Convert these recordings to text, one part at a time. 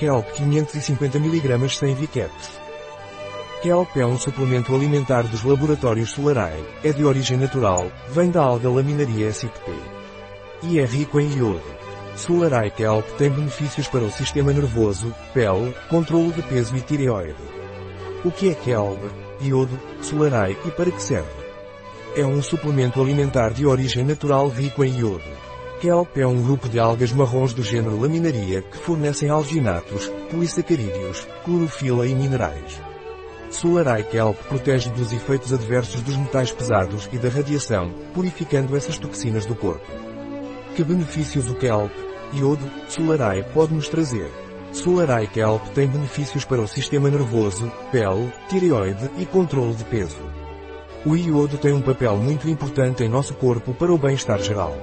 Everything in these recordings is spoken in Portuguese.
Kelp 550 mg sem VCAPS. Kelp é um suplemento alimentar dos laboratórios Solarai, é de origem natural, vem da alga Laminaria SIPP. E é rico em iodo. Solarai Kelp tem benefícios para o sistema nervoso, pele, controle de peso e tireoide. O que é Kelp? Iodo, Solarai e para que serve? É um suplemento alimentar de origem natural rico em iodo. Kelp é um grupo de algas marrons do gênero Laminaria que fornecem alginatos, polissacarídeos, clorofila e minerais. Solarai Kelp protege dos efeitos adversos dos metais pesados e da radiação, purificando essas toxinas do corpo. Que benefícios o Kelp, iodo, Solarai pode nos trazer? Solarai Kelp tem benefícios para o sistema nervoso, pele, tireoide e controle de peso. O iodo tem um papel muito importante em nosso corpo para o bem-estar geral.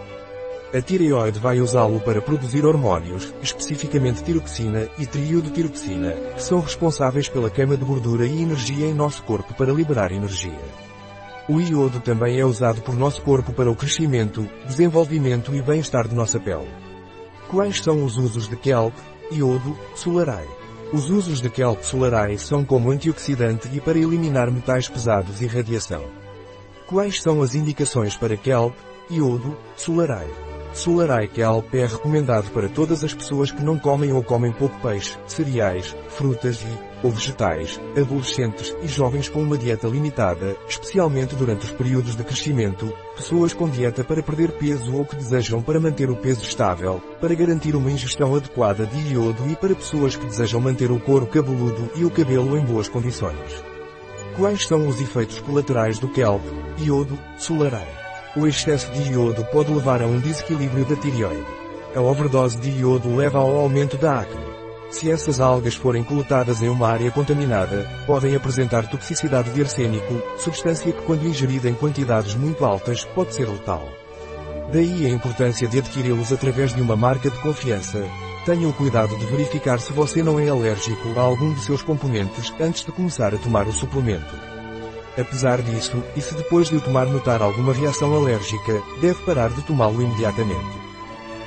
A tireoide vai usá-lo para produzir hormônios, especificamente tiroxina e triiodotiroxina, que são responsáveis pela queima de gordura e energia em nosso corpo para liberar energia. O iodo também é usado por nosso corpo para o crescimento, desenvolvimento e bem-estar de nossa pele. Quais são os usos de kelp, iodo, solarai? Os usos de kelp solarai são como antioxidante e para eliminar metais pesados e radiação. Quais são as indicações para kelp, iodo, solarai? Solarai Kelp é recomendado para todas as pessoas que não comem ou comem pouco peixe, cereais, frutas e, ou vegetais, adolescentes e jovens com uma dieta limitada, especialmente durante os períodos de crescimento, pessoas com dieta para perder peso ou que desejam para manter o peso estável, para garantir uma ingestão adequada de iodo e para pessoas que desejam manter o couro cabeludo e o cabelo em boas condições. Quais são os efeitos colaterais do kelp, iodo, solarai? O excesso de iodo pode levar a um desequilíbrio da tireoide. A overdose de iodo leva ao aumento da acne. Se essas algas forem coletadas em uma área contaminada, podem apresentar toxicidade de arsênico, substância que quando ingerida em quantidades muito altas pode ser letal. Daí a importância de adquiri-los através de uma marca de confiança. Tenham cuidado de verificar se você não é alérgico a algum de seus componentes antes de começar a tomar o suplemento. Apesar disso, e se depois de o tomar notar alguma reação alérgica, deve parar de tomá-lo imediatamente.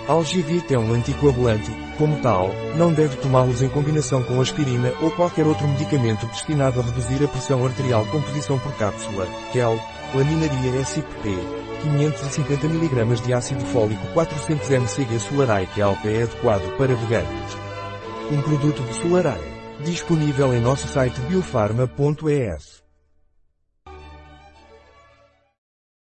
Algivite é um anticoagulante, como tal, não deve tomá-los em combinação com aspirina ou qualquer outro medicamento destinado a reduzir a pressão arterial composição por cápsula, KEL, laminaria SIPP, 550 mg de ácido fólico 400 mcg Solarai KELP é adequado para veganos. Um produto de Solarai, disponível em nosso site biofarma.es.